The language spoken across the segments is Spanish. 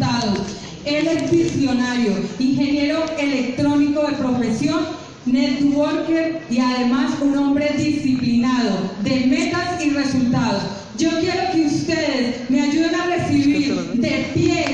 resultados. Él es visionario, ingeniero electrónico de profesión, networker y además un hombre disciplinado de metas y resultados. Yo quiero que ustedes me ayuden a recibir de pie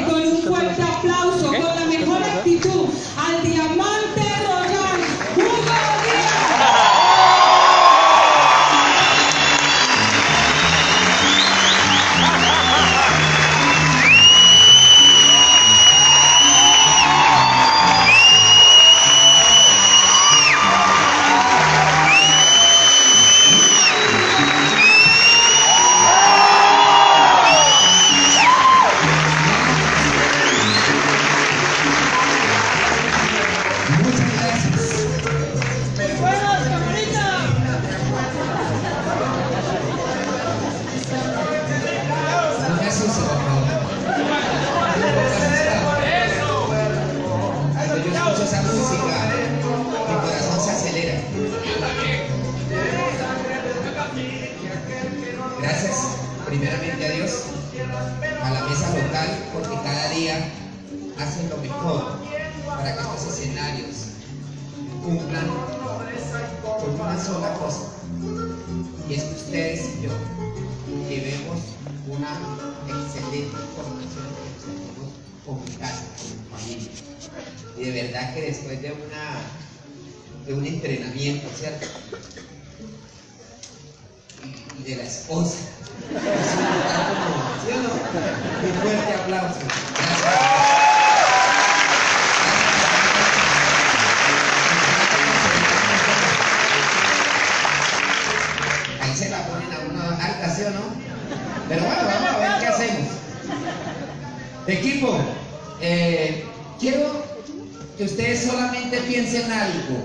que ustedes solamente piensen algo.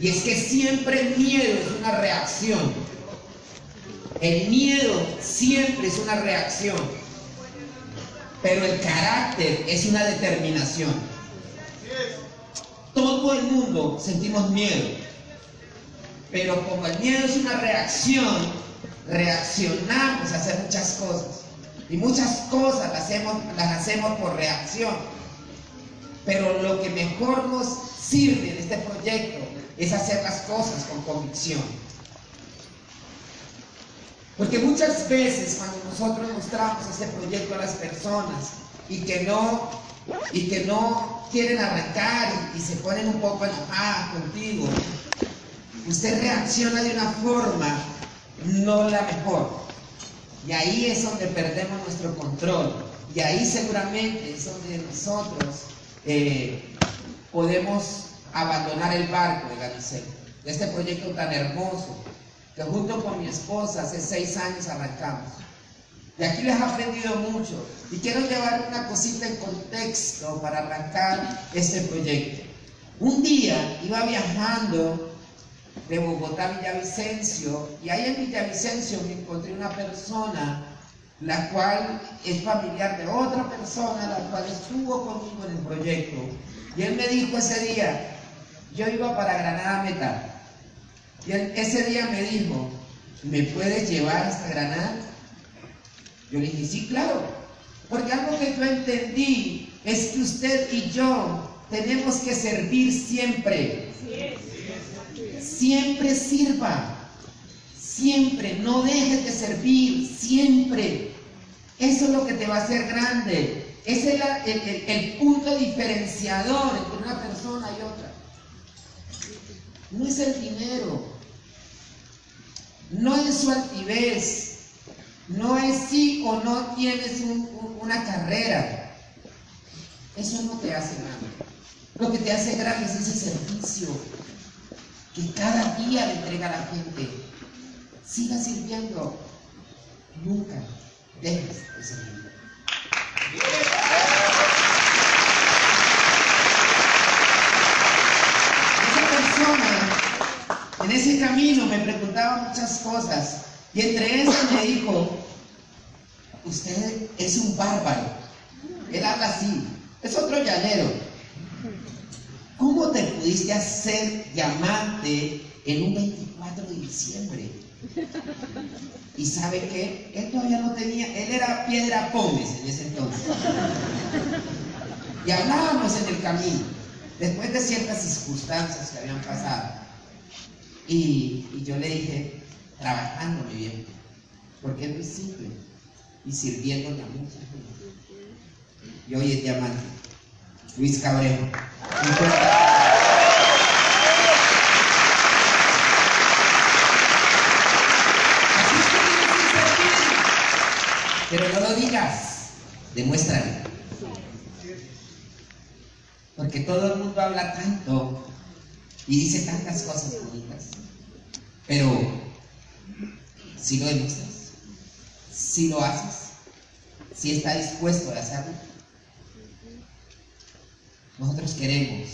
Y es que siempre el miedo es una reacción. El miedo siempre es una reacción. Pero el carácter es una determinación. Todo el mundo sentimos miedo. Pero como el miedo es una reacción, reaccionamos a hacer muchas cosas. Y muchas cosas las hacemos, las hacemos por reacción. Pero lo que mejor nos sirve en este proyecto es hacer las cosas con convicción. Porque muchas veces cuando nosotros mostramos este proyecto a las personas y que no, y que no quieren arrancar y, y se ponen un poco enojadas contigo, usted reacciona de una forma no la mejor. Y ahí es donde perdemos nuestro control. Y ahí seguramente es donde nosotros eh, podemos abandonar el barco de Galicel, de este proyecto tan hermoso, que junto con mi esposa hace seis años arrancamos. Y aquí les he aprendido mucho. Y quiero llevar una cosita en contexto para arrancar este proyecto. Un día iba viajando de Bogotá a Villavicencio y ahí en Villavicencio me encontré una persona la cual es familiar de otra persona la cual estuvo conmigo en el proyecto. Y él me dijo ese día yo iba para Granada Metal. Y él ese día me dijo ¿me puedes llevar hasta Granada? yo le dije sí claro. Porque algo que yo entendí es que usted y yo tenemos que servir siempre. Siempre sirva, siempre, no dejes de servir, siempre. Eso es lo que te va a hacer grande. Es el, el- punto diferenciador entre una persona y otra. No es el dinero, no es su altivez, no es si o no tienes un- un- una carrera. Eso no te hace grande. Lo que te hace grande es ese servicio que cada día le entrega a la gente. Siga sirviendo. Nunca dejes de persona en ese camino me preguntaba muchas cosas y entre esas me dijo, usted es un bárbaro. Él habla así, es otro llanero. ¿Cómo te pudiste hacer diamante en un 24 de diciembre? Y sabe qué? Él todavía no tenía, él era piedra pómez en ese entonces. Y hablábamos en el camino, después de ciertas circunstancias que habían pasado. Y, yo le dije, trabajando mi bien, porque es muy simple, y sirviéndole a mucha gente. Y hoy es diamante. Luis Cabrero. Pero no lo digas, demuéstralo. Porque todo el mundo habla tanto y dice tantas cosas bonitas. Pero si lo demuestras, si lo haces, si está dispuesto a hacerlo, nosotros queremos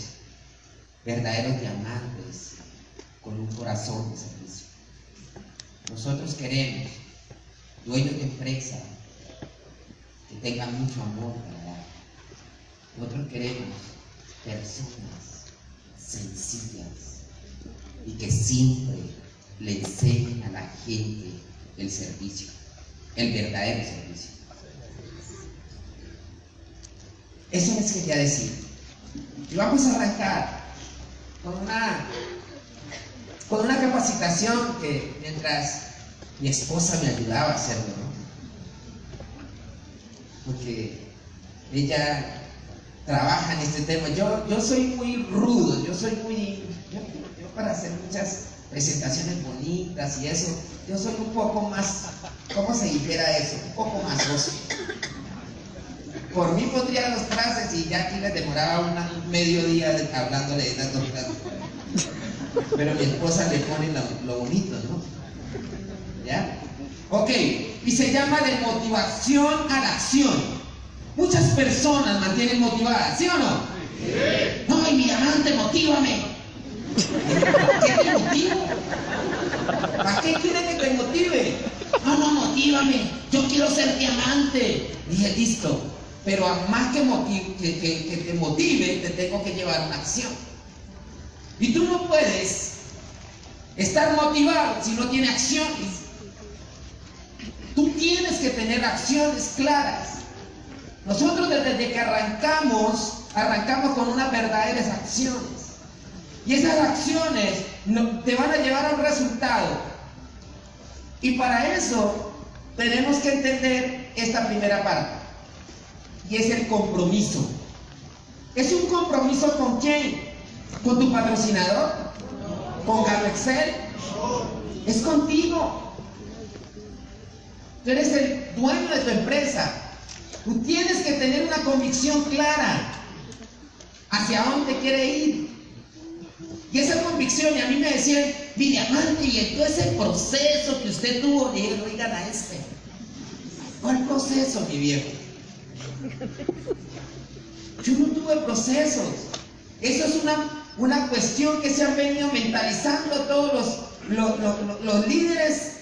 verdaderos diamantes con un corazón de servicio. Nosotros queremos dueños de empresa que tengan mucho amor para dar. Nosotros queremos personas sencillas y que siempre le enseñen a la gente el servicio, el verdadero servicio. Eso les quería decir. Y vamos a arrancar con una, con una capacitación que mientras mi esposa me ayudaba a hacerlo. Porque ella trabaja en este tema. Yo, yo soy muy rudo, yo soy muy, yo, para hacer muchas presentaciones bonitas y eso, yo soy un poco más, ¿cómo se dijera eso? Un poco más rústico. Por mí pondría los frases y ya aquí les demoraba un medio día hablándole de tantos frases. Pero mi esposa le pone lo, lo bonito, ¿no? ¿Ya? Ok, y se llama de motivación a la acción. Muchas personas mantienen motivadas, ¿sí o no? Sí. No, y mi amante, motívame. ¿Qué te motivo? ¿Para qué quiere que te motive? No, no, motívame. Yo quiero ser diamante. Dije, listo. Pero más que, que, que te motive, te tengo que llevar a una acción. Y tú no puedes estar motivado si no tienes acciones. Tú tienes que tener acciones claras. Nosotros desde que arrancamos, arrancamos con unas verdaderas acciones. Y esas acciones te van a llevar a un resultado. Y para eso tenemos que entender esta primera parte. Y es el compromiso. ¿Es un compromiso con quién? ¿Con tu patrocinador? ¿Con Excel? Es contigo. Tú eres el dueño de tu empresa. Tú tienes que tener una convicción clara hacia dónde quiere ir. Y esa convicción, y a mí me decían, mi diamante, y todo ese proceso que usted tuvo, y dije, oigan a este. ¿Cuál proceso, mi viejo? Yo no tuve procesos. Eso es una, una cuestión que se han venido mentalizando todos los, los, los líderes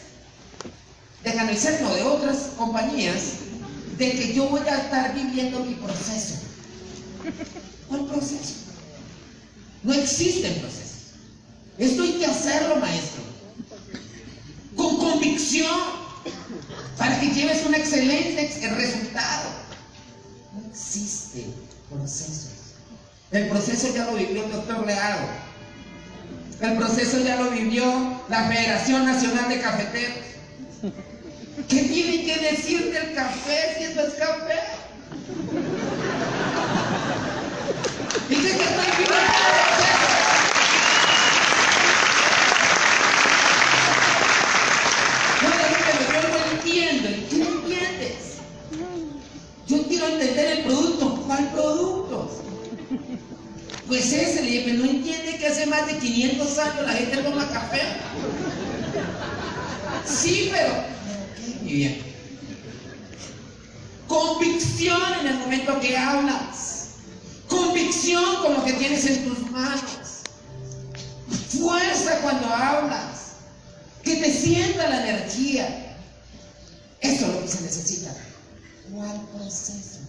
de de otras compañías, de que yo voy a estar viviendo mi proceso. ¿Cuál proceso? No existe proceso. Esto hay que hacerlo, maestro. Con convicción, para que lleves un excelente resultado. No existe proceso. El proceso ya lo vivió el doctor Leado. El proceso ya lo vivió la Federación Nacional de Cafeteros. ¿Qué tiene que decir del café si eso es café? Dice que viviendo No, yo no entiendo. ¿Y qué no entiendes? Yo quiero entender el producto. ¿Cuál producto? Pues ese, le dije, no entiende que hace más de 500 años la gente toma café. Sí, pero bien. Convicción en el momento que hablas. Convicción con lo que tienes en tus manos. Fuerza cuando hablas. Que te sienta la energía. Eso es lo que se necesita. ¿Cuál proceso?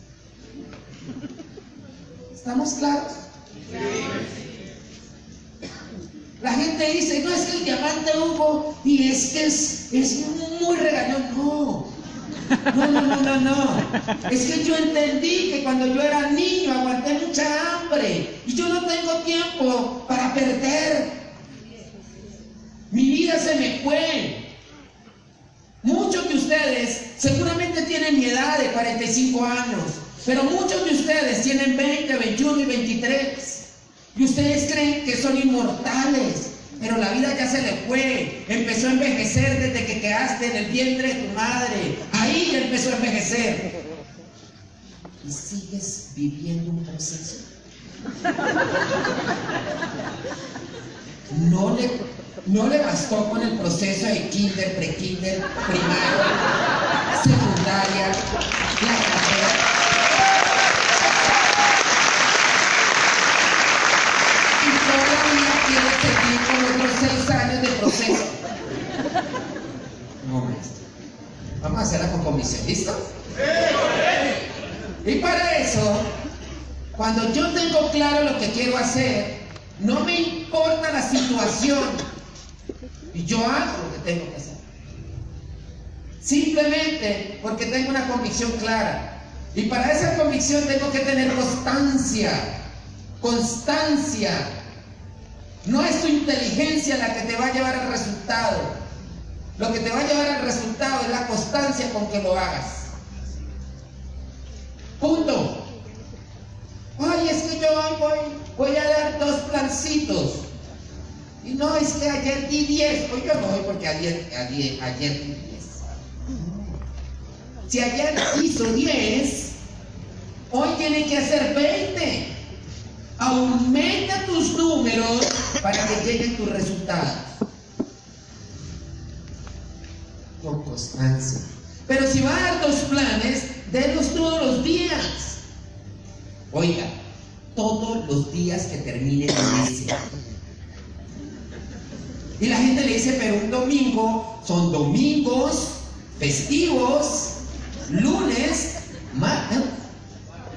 ¿Estamos claros? La gente dice, no es que el diamante Hugo y es que es, es muy regañón. No. No, no, no, no, no. Es que yo entendí que cuando yo era niño aguanté hambre y yo no tengo tiempo para perder. Mi vida se me fue. Muchos de ustedes seguramente tienen mi edad de 45 años, pero muchos de ustedes tienen 20, 21 y 23. Y ustedes creen que son inmortales, pero la vida ya se le fue. Empezó a envejecer desde que quedaste en el vientre de tu madre. Ahí empezó a envejecer. Y sigues viviendo un proceso. No le, no le bastó con el proceso de kinder, pre-kinder, primario, secundaria. Y todavía quiere seguir con otros seis años de proceso. No, maestro. Vamos a hacerla con comisión, ¿listo? Y para eso, cuando yo tengo claro lo que quiero hacer, no me importa la situación. Y yo hago lo que tengo que hacer. Simplemente porque tengo una convicción clara. Y para esa convicción tengo que tener constancia. Constancia. No es tu inteligencia la que te va a llevar al resultado. Lo que te va a llevar al resultado es la constancia con que lo hagas. Punto. Ay, es que yo voy, voy a dar dos plancitos. Y no, es que ayer di 10. Hoy yo no voy porque ayer, ayer, ayer di 10. Si ayer hizo 10, hoy tiene que hacer 20. Aumenta tus números para que lleguen tus resultados. Con constancia. Pero si va a dar dos planes, denlos todos los días. Oiga, todos los días que termine el mes. Y la gente le dice, pero un domingo son domingos, festivos, lunes, martes.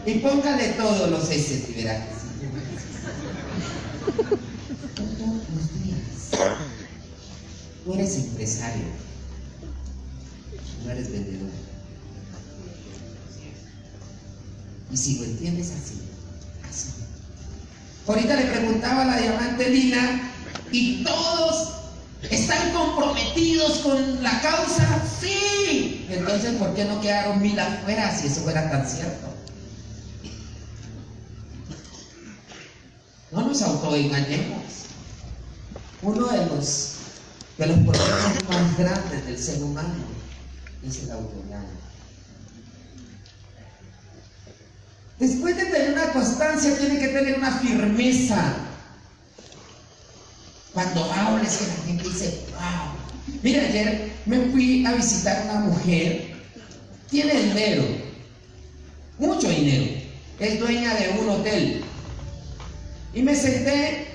Y póngale todos los S verá. Todos los días. Tú eres empresario, no eres vendedor. Y si lo entiendes así, así. Ahorita le preguntaba a la diamante Lina, ¿y todos están comprometidos con la causa? Sí. Entonces, ¿por qué no quedaron mil afuera si eso fuera tan cierto? No nos autoengañemos. Uno de los, de los problemas más grandes del ser humano es el autoengaño. Después de tener una constancia, tiene que tener una firmeza. Cuando hables, que la gente dice, wow. Mira, ayer me fui a visitar una mujer, tiene dinero, mucho dinero, es dueña de un hotel. Y me senté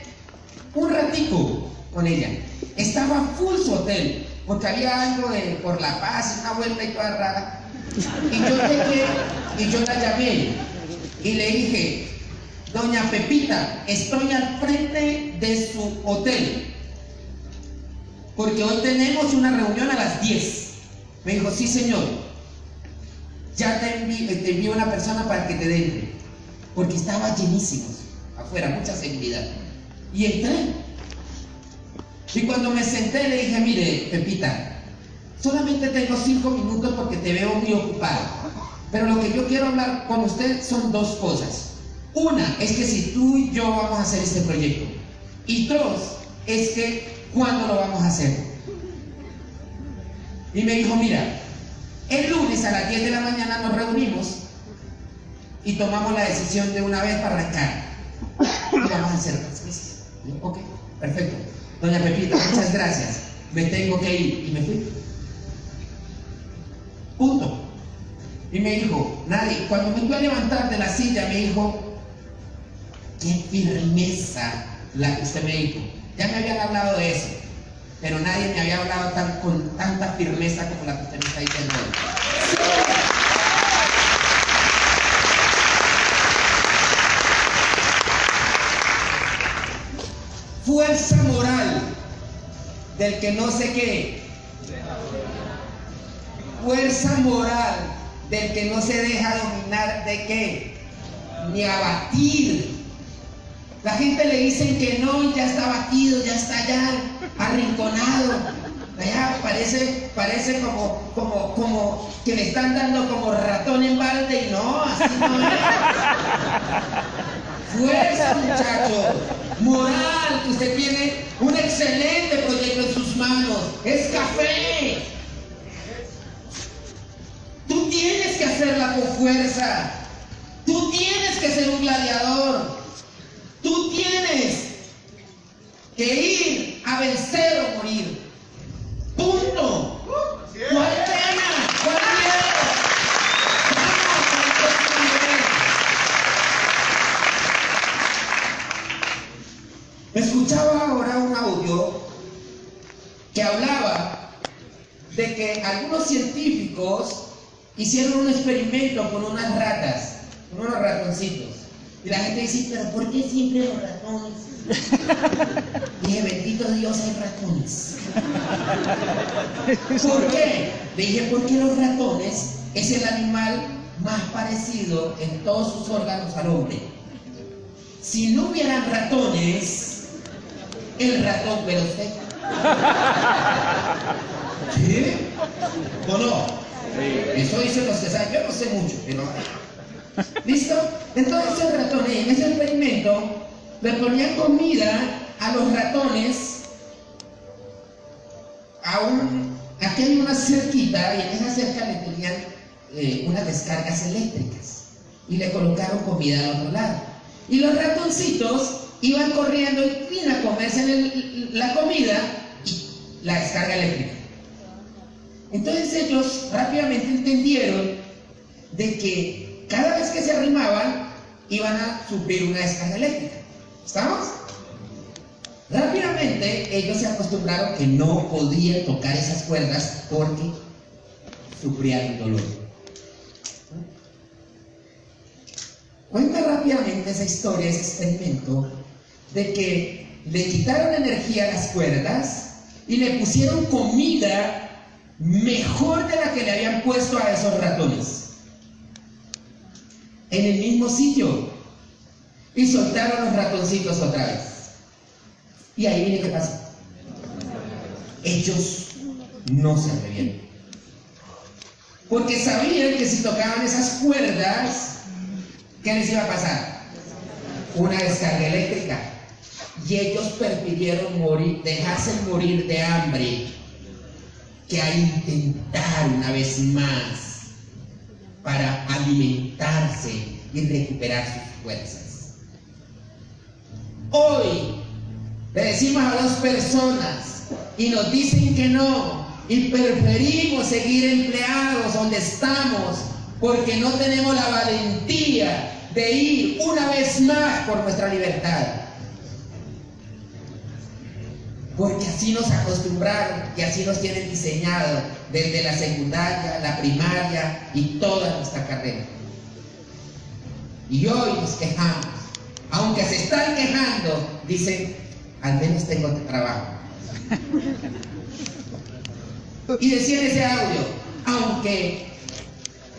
un ratico con ella. Estaba full su hotel, porque había algo de por la paz, una vuelta y toda rara. Y yo llegué y yo la llamé y le dije, doña Pepita, estoy al frente de su hotel, porque hoy tenemos una reunión a las 10. Me dijo, sí señor, ya te envío, te una persona para que te den, porque estaba llenísimo afuera, mucha seguridad. Y entré. Y cuando me senté le dije, mire, Pepita, solamente tengo cinco minutos porque te veo muy ocupado. Pero lo que yo quiero hablar con usted son dos cosas. Una es que si tú y yo vamos a hacer este proyecto. Y dos es que cuándo lo vamos a hacer. Y me dijo, mira, el lunes a las 10 de la mañana nos reunimos y tomamos la decisión de una vez para arrancar. Vamos a hacer. Ok, perfecto. Doña Pepita, muchas gracias. Me tengo que ir. Y me fui. Punto. Y me dijo, nadie, cuando me fui a levantar de la silla, me dijo, qué firmeza la que usted me dijo. Ya me habían hablado de eso, pero nadie me había hablado tan, con tanta firmeza como la que usted me está. Fuerza moral del que no sé qué. Fuerza moral del que no se deja dominar de qué, ni abatir La gente le dicen que no ya está batido, ya está allá arrinconado. Allá parece, parece como, como, como que le están dando como ratón en balde y no, así no es. Fuerza, muchachos. Moral, que usted tiene un excelente proyecto en sus manos. Es café. Tú tienes que hacerla con fuerza. Tú tienes que ser un gladiador. Tú tienes que ir a vencer o morir. Punto. ¿Cuál pena? ¿Cuál miedo? Escuchaba ahora un audio que hablaba de que algunos científicos hicieron un experimento con unas ratas, con unos ratoncitos. Y la gente dice, pero ¿por qué siempre los ratones? Dije, bendito Dios, hay ratones. ¿Por qué? Dije, porque los ratones es el animal más parecido en todos sus órganos al hombre. Si no hubieran ratones, el ratón, pero usted. ¿Sí? ¿O no? Eso dicen los que saben. Yo no sé mucho, pero. ¿Listo? Entonces el ratón, en ese experimento, le ponían comida a los ratones a un. Aquí hay una cerquita y en esa cerca le tenían eh, unas descargas eléctricas y le colocaron comida al otro lado. Y los ratoncitos iban corriendo y iban a comerse la comida y la descarga eléctrica. Entonces ellos rápidamente entendieron de que cada vez que se arrimaban iban a sufrir una descarga eléctrica. ¿Estamos? Rápidamente ellos se acostumbraron que no podían tocar esas cuerdas porque sufrían dolor. Cuenta rápidamente esa historia, ese experimento, de que le quitaron energía a las cuerdas y le pusieron comida mejor de la que le habían puesto a esos ratones. En el mismo sitio. Y soltaron los ratoncitos otra vez. Y ahí viene qué pasa. Ellos no se atrevían. Porque sabían que si tocaban esas cuerdas, ¿qué les iba a pasar? Una descarga eléctrica. Y ellos prefirieron morir, dejarse morir de hambre que a intentar una vez más para alimentarse y recuperar sus fuerzas. Hoy le decimos a dos personas y nos dicen que no y preferimos seguir empleados donde estamos porque no tenemos la valentía de ir una vez más por nuestra libertad. Porque así nos acostumbraron y así nos tienen diseñado desde la secundaria, la primaria y toda nuestra carrera. Y hoy nos quejamos. Aunque se están quejando, dicen, al menos tengo trabajo. Y decía en ese audio, aunque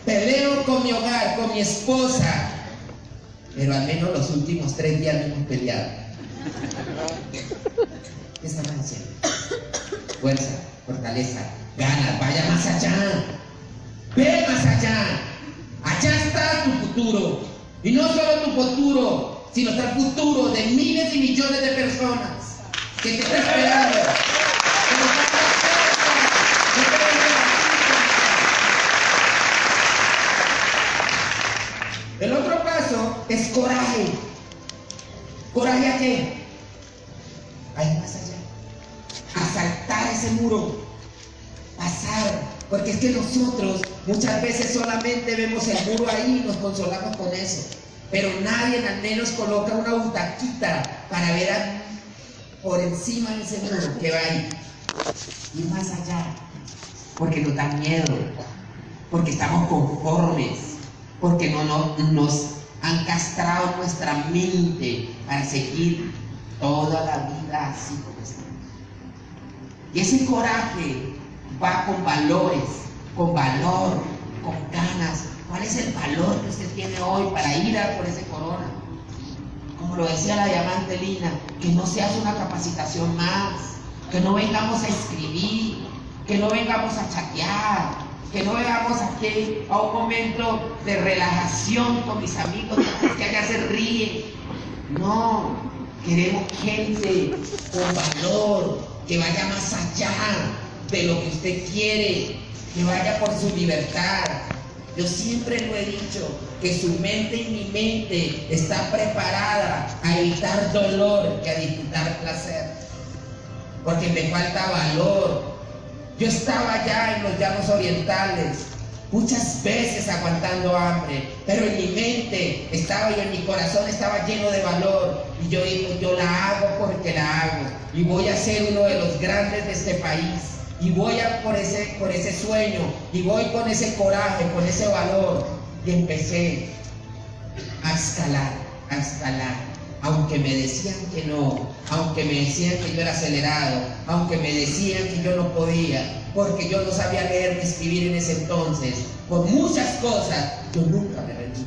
peleo con mi hogar, con mi esposa, pero al menos los últimos tres días no hemos peleado. ¿Qué están haciendo? Fuerza, fortaleza, ganas, vaya más allá. Ve más allá. Allá está tu futuro. Y no solo tu futuro, sino está el futuro de miles y millones de personas que te está esperando. que te está esperando. El otro paso es coraje. ¿Coraje a qué? Muro. Pasar. Porque es que nosotros muchas veces solamente vemos el muro ahí y nos consolamos con eso. Pero nadie al menos coloca una butaquita para ver por encima de ese muro que va ahí. Ir más allá. Porque nos da miedo. Porque estamos conformes. Porque no, no- nos han castrado nuestra mente para seguir toda la vida así como estamos. Y ese coraje va con valores, con valor, con ganas. ¿Cuál es el valor que usted tiene hoy para ir a por ese corona? como lo decía la diamante Lina, que no se hace una capacitación más, que no vengamos a escribir, que no vengamos a chatear, que no vengamos aquí a un momento de relajación con mis amigos, que allá se ríe. No, queremos gente con valor, que vaya más allá de lo que usted quiere, que vaya por su libertad. Yo siempre lo he dicho, que su mente y mi mente está preparada a evitar dolor que a disfrutar placer. Porque me falta valor. Yo estaba ya en los llanos orientales, muchas veces aguantando hambre, pero en mi mente estaba y en mi corazón estaba lleno de valor. Y yo digo, yo la hago porque la hago. Y voy a ser uno de los grandes de este país y voy a por ese, por ese sueño, y voy con ese coraje, con ese valor, y empecé a escalar, a escalar. Aunque me decían que no, aunque me decían que yo era acelerado, aunque me decían que yo no podía, porque yo no sabía leer ni escribir en ese entonces, por muchas cosas, yo nunca me rendí.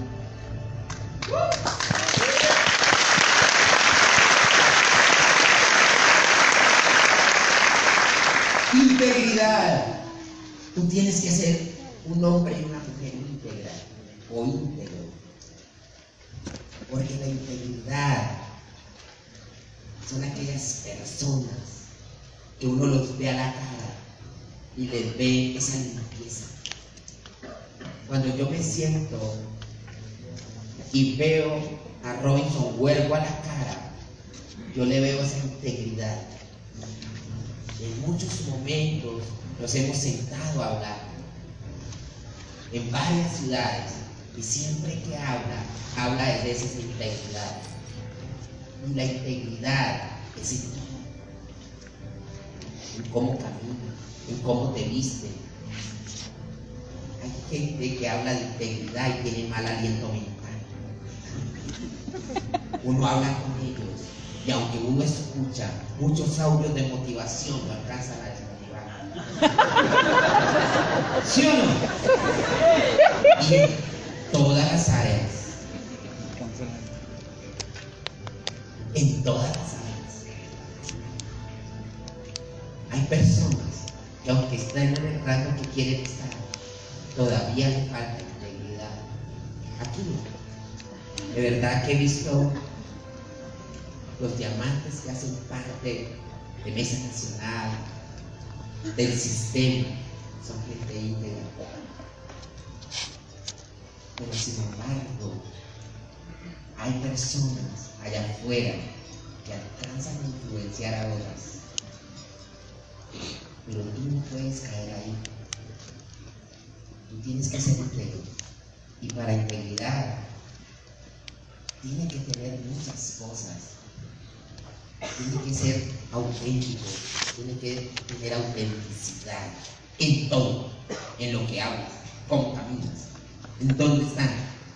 Integridad. Tú tienes que ser un hombre y una mujer integral o íntegro. Porque la integridad son aquellas personas que uno los ve a la cara y les ve esa limpieza. Cuando yo me siento y veo a Robinson Huergo a la cara, yo le veo esa integridad en muchos momentos nos hemos sentado a hablar en varias ciudades y siempre que habla, habla de esa integridad. La integridad es en en cómo camina, en cómo te viste. Hay gente que habla de integridad y tiene mal aliento mental. Uno habla con ellos y aunque uno escucha muchos audios de motivación, no alcanza a desmotivar. ¿Sí o no? Y todas las áreas. En todas las áreas. Hay personas que aunque estén en el rango que quieren estar, todavía le falta integridad. Aquí De verdad que he visto los diamantes que hacen parte de Mesa Nacional, del sistema, son gente íntegra. Pero sin embargo, hay personas allá afuera que alcanzan a influenciar a otras. Pero tú no puedes caer ahí. Tú tienes que ser íntegro. Y para integridad, tiene que tener muchas cosas tiene que ser auténtico, tiene que tener autenticidad en todo, en lo que hablas, cómo caminas, dónde están.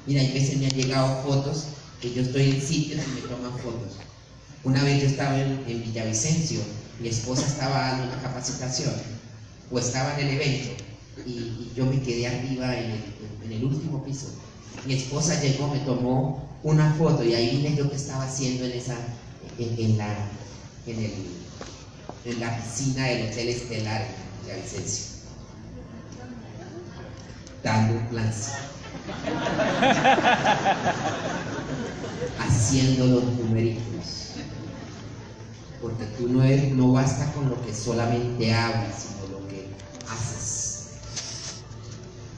Mira, a veces me han llegado fotos que yo estoy en sitios y me toman fotos. Una vez yo estaba en, Villavicencio, mi esposa estaba dando una capacitación o estaba en el evento y, yo me quedé arriba en el, último piso. Mi esposa llegó, me tomó una foto y ahí vine yo que estaba haciendo en esa, en, la, en, el, en la piscina del Hotel Estelar de Vicencio. Dando un plan. Haciendo los numeritos. Porque tú no, eres, no basta con lo que solamente hablas, sino lo que haces.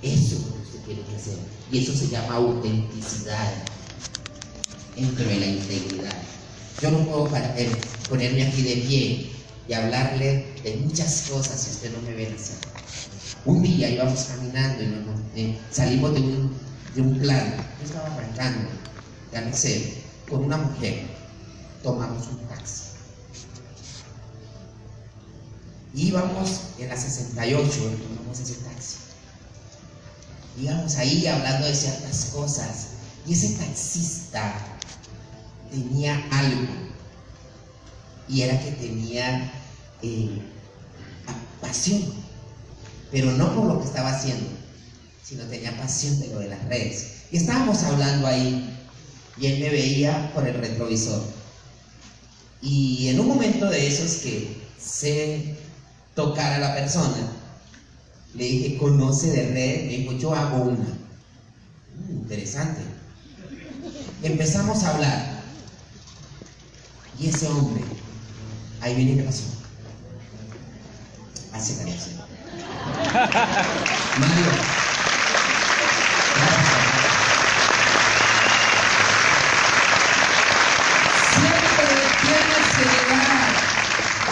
Eso es lo que usted tiene que hacer. Y eso se llama autenticidad dentro de la integridad. Yo no puedo eh, ponerme aquí de pie y hablarle de muchas cosas si usted no me ve hacer. Un día íbamos caminando y eh, salimos de un, plan. Yo estaba arrancando, ya no con una mujer. Tomamos un taxi. Íbamos en la 68 y tomamos ese taxi. Íbamos ahí hablando de ciertas cosas. Y ese taxista tenía algo y era que tenía eh, pasión, pero no por lo que estaba haciendo, sino tenía pasión de lo de las redes. Y estábamos hablando ahí y él me veía por el retrovisor. Y en un momento de esos que sé tocar a la persona, le dije, ¿conoce de red? Me dijo, yo hago una. Mm, interesante. Empezamos a hablar. Y ese hombre, ahí viene qué pasó. Hace la Mario.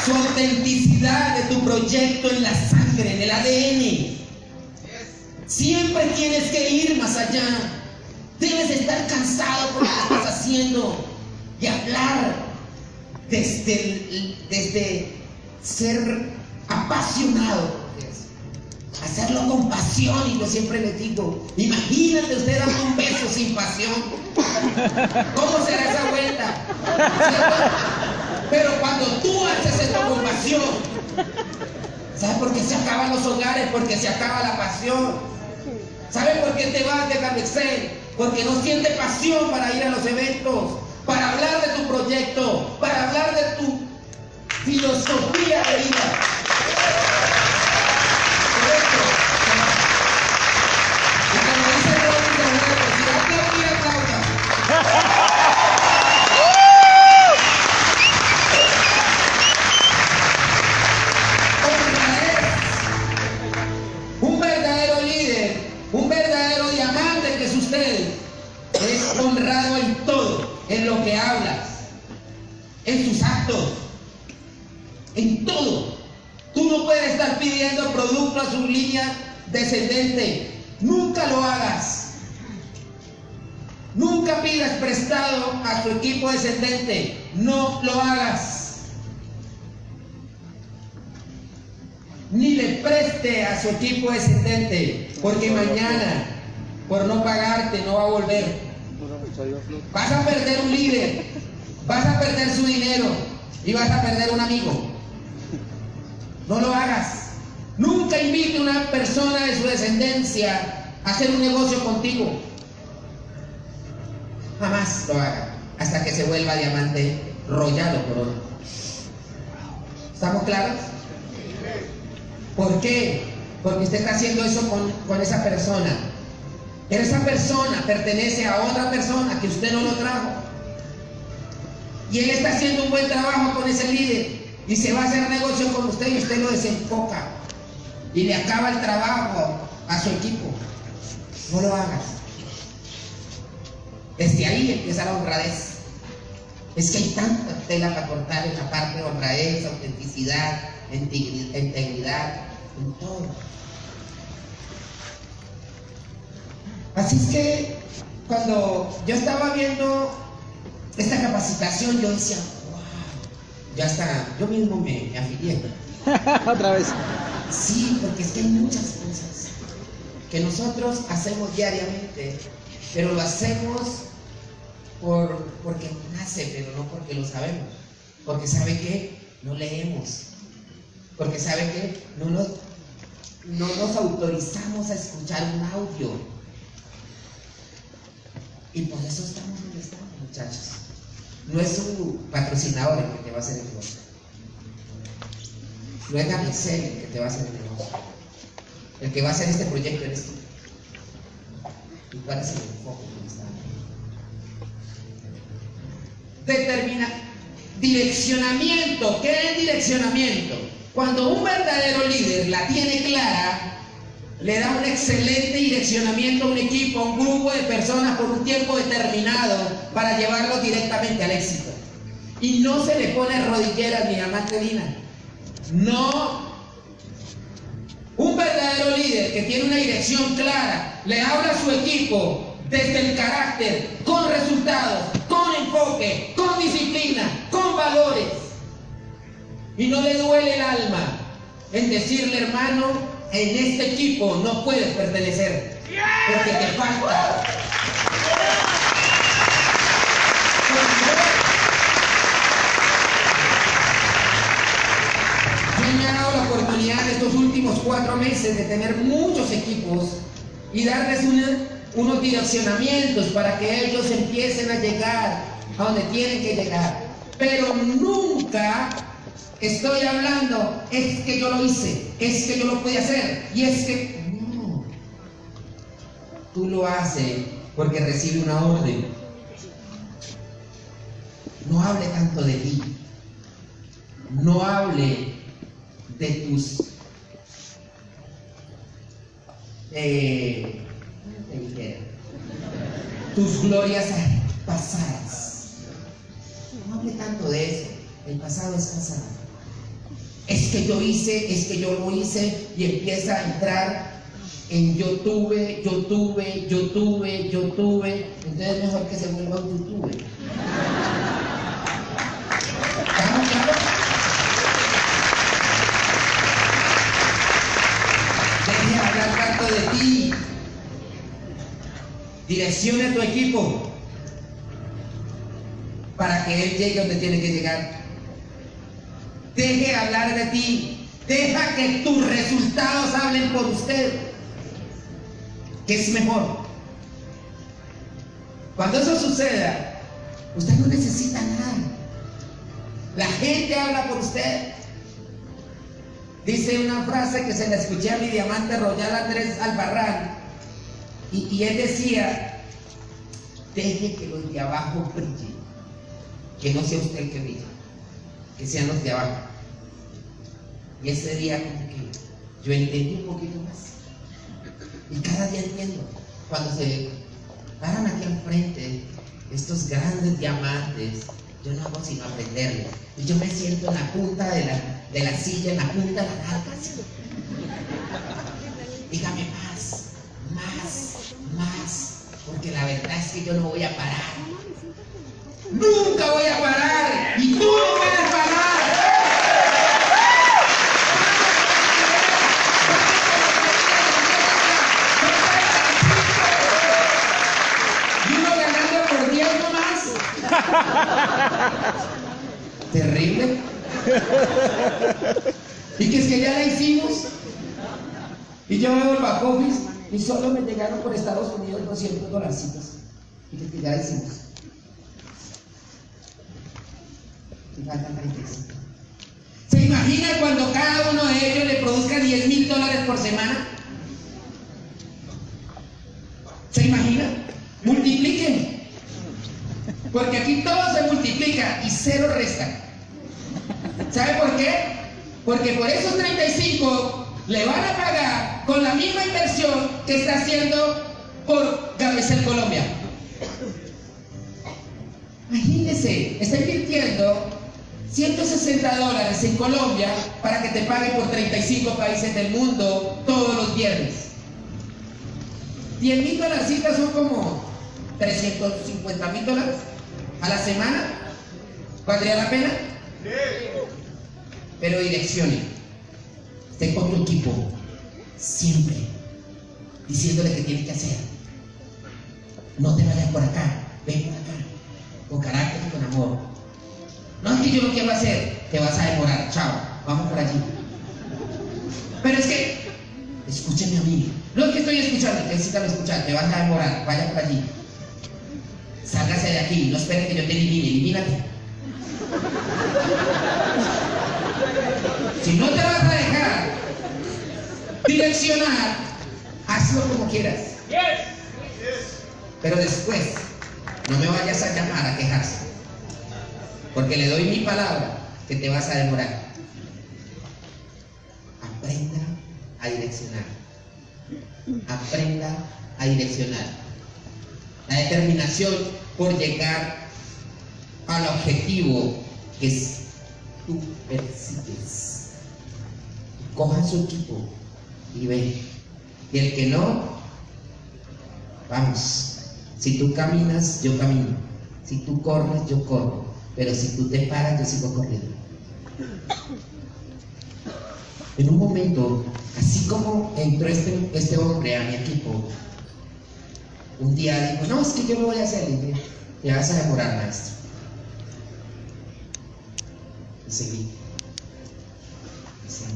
su autenticidad de tu proyecto en la sangre, en el ADN. Siempre tienes que ir más allá. Debes estar cansado por lo que estás haciendo y hablar desde, desde ser apasionado. Hacerlo con pasión y yo siempre les digo, imagínate usted dando un beso sin pasión. ¿Cómo será esa vuelta? Pero cuando tú haces esto con pasión, ¿sabes por qué se acaban los hogares? Porque se acaba la pasión. ¿Sabes por qué te vas de Excel? Porque no sientes pasión para ir a los eventos, para hablar de tu proyecto, para hablar de tu filosofía de vida. Y como dice honrado en lo que hablas, en sus actos, en todo. No puedes estar pidiendo producto a su línea descendente. Nunca lo hagas. Nunca pidas prestado a tu equipo descendente. No lo hagas. Ni le preste a su equipo descendente, porque mañana, por no pagarte, no va a volver. Vas a perder un líder, vas a perder su dinero y vas a perder un amigo. No lo hagas. Nunca invite a una persona de su descendencia a hacer un negocio contigo. Jamás lo haga hasta que se vuelva diamante rollado por oro. ¿Estamos claros? ¿Por qué? Porque usted está haciendo eso con, con esa persona pero esa persona pertenece a otra persona que usted no lo trajo. Y él está haciendo un buen trabajo con ese líder y se va a hacer negocio con usted y usted lo desenfoca y le acaba el trabajo a su equipo. No lo hagas. Desde ahí empieza la honradez. Es que hay tanta tela para cortar en la parte de honradez, autenticidad, integridad, en todo. Así es que cuando yo estaba viendo esta capacitación, yo decía, ya está, yo mismo me, afilié. Otra vez. Sí, porque es que hay muchas cosas que nosotros hacemos diariamente, pero lo hacemos por, porque nace, pero no porque lo sabemos. Porque sabe que no leemos. Porque sabe que no nos, no nos autorizamos a escuchar un audio y por eso estamos donde estamos, muchachos. No es su patrocinador el que te va a hacer el negocio. No es Gamicel el que te va a hacer el negocio. El que va a hacer este proyecto eres tú. ¿Y cuál es el enfoque que está? Determina. Direccionamiento. ¿Qué es direccionamiento? Cuando un verdadero líder la tiene clara, le da un excelente direccionamiento a un equipo, a un grupo de personas por un tiempo determinado para llevarlo directamente al éxito. Y no se le pone rodilleras ni amante Lina. No. Un verdadero líder que tiene una dirección clara, le habla a su equipo desde el carácter, con resultados, con enfoque, con disciplina, con valores. Y no le duele el alma en decirle, hermano, en este equipo no puedes pertenecer porque te falta. Yo me ha dado la oportunidad en estos últimos cuatro meses de tener muchos equipos y darles unos direccionamientos para que ellos empiecen a llegar a donde tienen que llegar. Pero nunca estoy hablando, es que yo lo hice, es que yo lo pude hacer, y es que no. Tú lo haces porque recibe una orden. No hable tanto de ti. No hable de tus eh, tus glorias pasadas. No hable tanto de eso. El pasado es pasado. Es que yo hice, es que yo lo hice y empieza a entrar en yo tuve, yo tuve, yo. Entonces es mejor que se vuelva un YouTube. ¿Estamos claros? Deje de de ti. Direccione a tu equipo para que él llegue donde tiene que llegar. Deje de hablar de ti. Deja que tus resultados hablen por usted. ¿Qué es mejor? Cuando eso suceda, usted no necesita nada. La gente habla por usted. Dice una frase que se la escuché a mi diamante Royal Andrés Albarrán. Y, y él decía, deje que los de abajo brillen. Que no sea usted el que brille, que sean los de abajo. Y ese día como que yo entendí un poquito más. Y cada día entiendo. Cuando se paran aquí al frente estos grandes diamantes, yo no hago sino aprenderles. Y yo me siento en la punta de la, de la silla, en la punta de la así. Dígame más, más, más, porque la verdad es que yo no voy a parar. Nunca voy a parar y tú no puedes parar. Y uno ganando por 10 nomás. Y que es que ya la hicimos. Y yo veo el back office y solo me llegaron por Estados Unidos 200 dolarcitos. Y que es que ya la hicimos. Y faltan 35. ¿Se imagina cuando cada uno de ellos le produzca 10 mil dólares por semana? ¿Se imagina? Multipliquen. Porque aquí todo se multiplica y cero resta. ¿Sabe por qué? Porque por esos 35 le van a pagar con la misma inversión que está haciendo por Gabesel Colombia. Imagínese, está invirtiendo 160 dólares en Colombia para que te pague por 35 países del mundo todos los viernes. 10 mil dólares son como 350 mil dólares a la semana. ¿Valdría la pena? Pero direccione. Esté con tu equipo siempre diciéndole qué tiene que hacer. No te vayas por acá, ven por acá, con carácter y con amor. No es que yo lo quiero hacer, te vas a demorar, chao, vamos por allí. Pero es que, escúcheme a mí, es que estoy escuchando, necesitan escuchar, te vas a demorar, vaya por allí. Sálgase de aquí, no espere que yo te elimine, elimínate. Si no te vas a dejar direccionar, hazlo como quieras. Pero después, no me vayas a llamar a quejarse. Porque le doy mi palabra que te vas a demorar. Aprenda a direccionar. Aprenda a direccionar. La determinación por llegar al objetivo es, tú persigues. Coja su equipo y ve. Y el que no, vamos. Si tú caminas, yo camino. Si tú corres, yo corro. Pero si tú te paras, yo sigo corriendo. En un momento, así como entró este, este hombre a mi equipo, un día dijo, no, es que yo lo voy a hacer. Y dije, te vas a demorar, maestro. Seguí. Y seguí.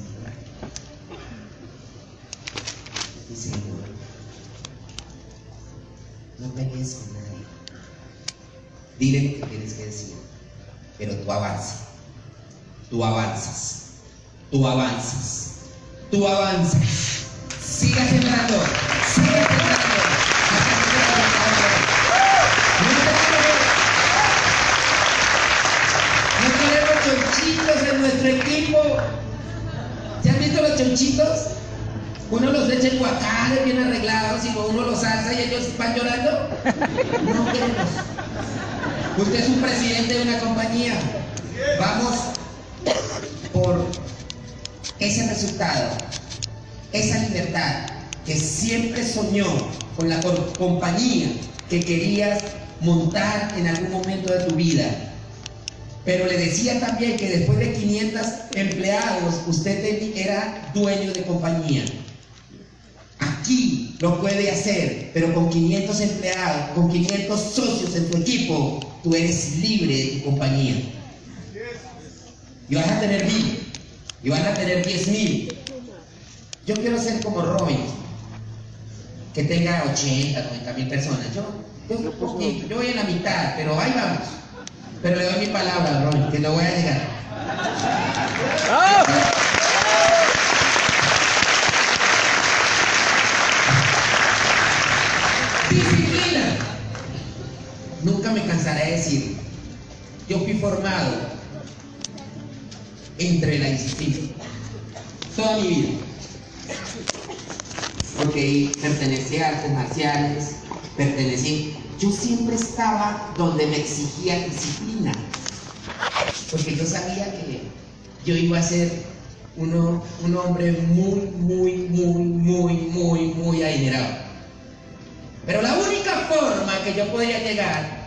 Y seguí. No pelees con nadie. Dile lo que tienes que decir, pero tú avanzas. Tú avanzas. Tú avanzas. Tú avanzas. Siga sembrando. Siga sembrando. Los chonchitos? Uno los echa en guacares bien arreglados y uno los alza y ellos van llorando. No queremos. Usted es un presidente de una compañía. Vamos por ese resultado, esa libertad que siempre soñó con la compañía que querías montar en algún momento de tu vida. Pero le decía también que después de 500 empleados, usted era dueño de compañía. Aquí lo puede hacer, pero con 500 empleados, con 500 socios en tu equipo, tú eres libre de tu compañía. Y vas a tener mil, y vas a tener 10 mil. Yo quiero ser como Robin, que tenga 80, 90 mil personas. Yo, yo, yo voy en la mitad, pero ahí vamos. Pero le doy mi palabra a Robin, que lo voy a llegar. ¡Ah! Nunca me cansaré de decir, yo fui formado entre la disciplina toda mi vida. Porque pertenecí a artes marciales, pertenecí. Yo siempre estaba donde me exigía disciplina. Porque yo sabía que yo iba a ser un hombre muy, muy, muy, muy, muy, muy adinerado. Pero la única forma que yo podía llegar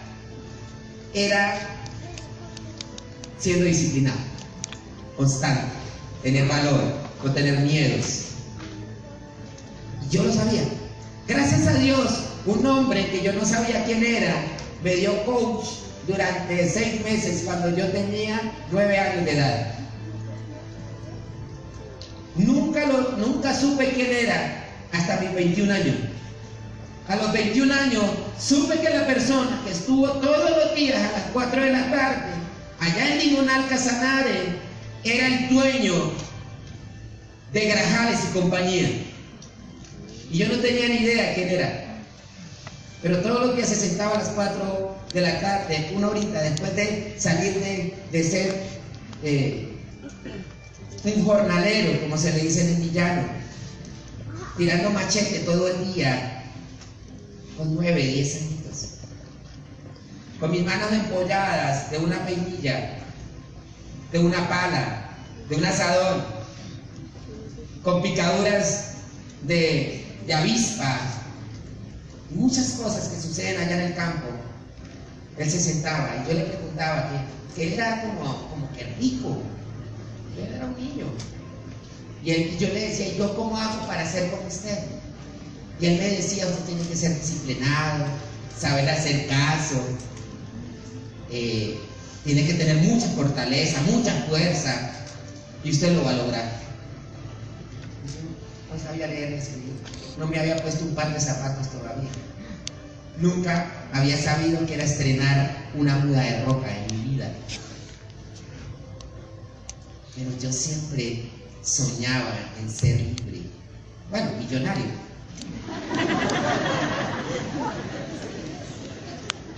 era siendo disciplinado, constante, tener valor, no tener miedos. Y yo lo sabía. Gracias a Dios, un hombre que yo no sabía quién era, me dio coach durante seis meses cuando yo tenía nueve años de edad. Nunca, lo, nunca supe quién era hasta mis 21 años. A los 21 años supe que la persona que estuvo todos los días a las 4 de la tarde allá en Limonal Casanare era el dueño de Grajales y compañía. Y yo no tenía ni idea quién era. Pero todos los días se sentaba a las 4 de la tarde, una horita después de salir de, ser eh, un jornalero, como se le dice en el villano, tirando machete todo el día con nueve, diez años, con mis manos empolladas de una peinilla, de una pala, de un asadón, con picaduras de, de avispa, muchas cosas que suceden allá en el campo. Él se sentaba y yo le preguntaba que, él era como, como que rico, él era un niño. Y, yo le decía, ¿y yo cómo hago para ser como usted? Y él me decía, usted tiene que ser disciplinado, saber hacer caso, eh, tiene que tener mucha fortaleza, mucha fuerza, y usted lo va a lograr. No sabía leer ese libro, no me había puesto un par de zapatos todavía. Nunca había sabido que era estrenar una muda de ropa en mi vida. Pero yo siempre soñaba en ser libre. Bueno, millonario.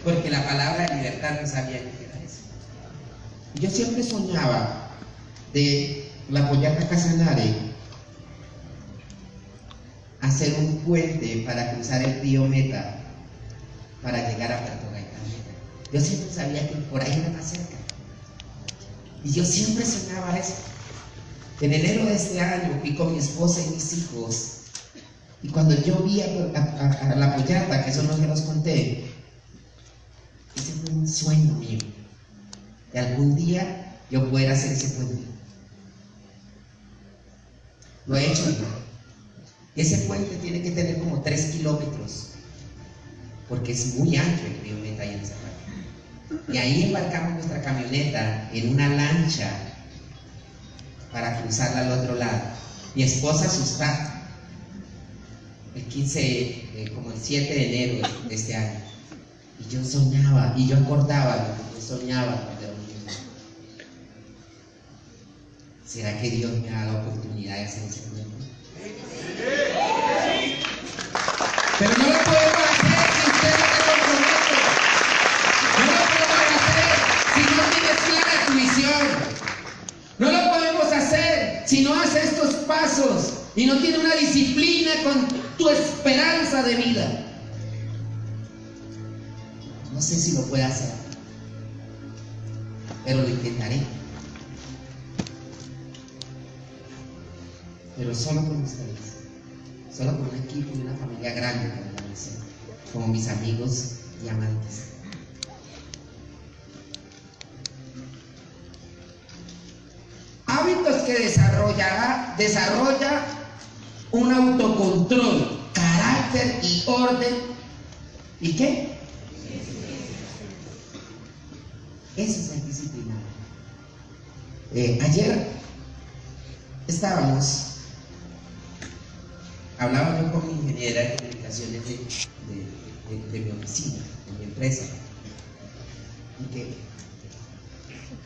Porque la palabra libertad no sabía qué era eso. Yo siempre soñaba de la Pollata Casanare hacer un puente para cruzar el río Meta para llegar a Puerto Gaitán. Yo siempre sabía que por ahí era más cerca. Y yo siempre soñaba eso. En enero de este año fui con mi esposa y mis hijos y cuando yo vi a, la pollata, que eso no se los conté, ese fue un sueño mío. Que algún día yo pueda hacer ese puente. Lo he hecho Y ese puente tiene que tener como 3 kilómetros, porque es muy ancho el río Meta ahí en esa. Y ahí embarcamos nuestra camioneta en una lancha para cruzarla al otro lado. Mi esposa asustada el 15, eh, como el 7 de enero de este año. Y yo soñaba, y yo acordaba lo que yo soñaba cuando era un niño. ¿Será que Dios me da la oportunidad de hacer ese sueño? Pero no lo podemos hacer si usted no. No lo podemos hacer si no tienes clara tu visión. No lo podemos hacer si no haces estos pasos y no tienes una disciplina con tu esperanza de vida. No sé si lo puede hacer, pero lo intentaré. Pero solo con ustedes, solo con un equipo y una familia grande como la mía, como mis amigos y amantes. Hábitos que desarrollará, desarrolla un autocontrol, carácter y orden. ¿Y qué? Eso es ser disciplinado. Eh, ayer estábamos, hablaba yo con mi ingeniera de comunicaciones de, de, mi oficina, de mi empresa, y que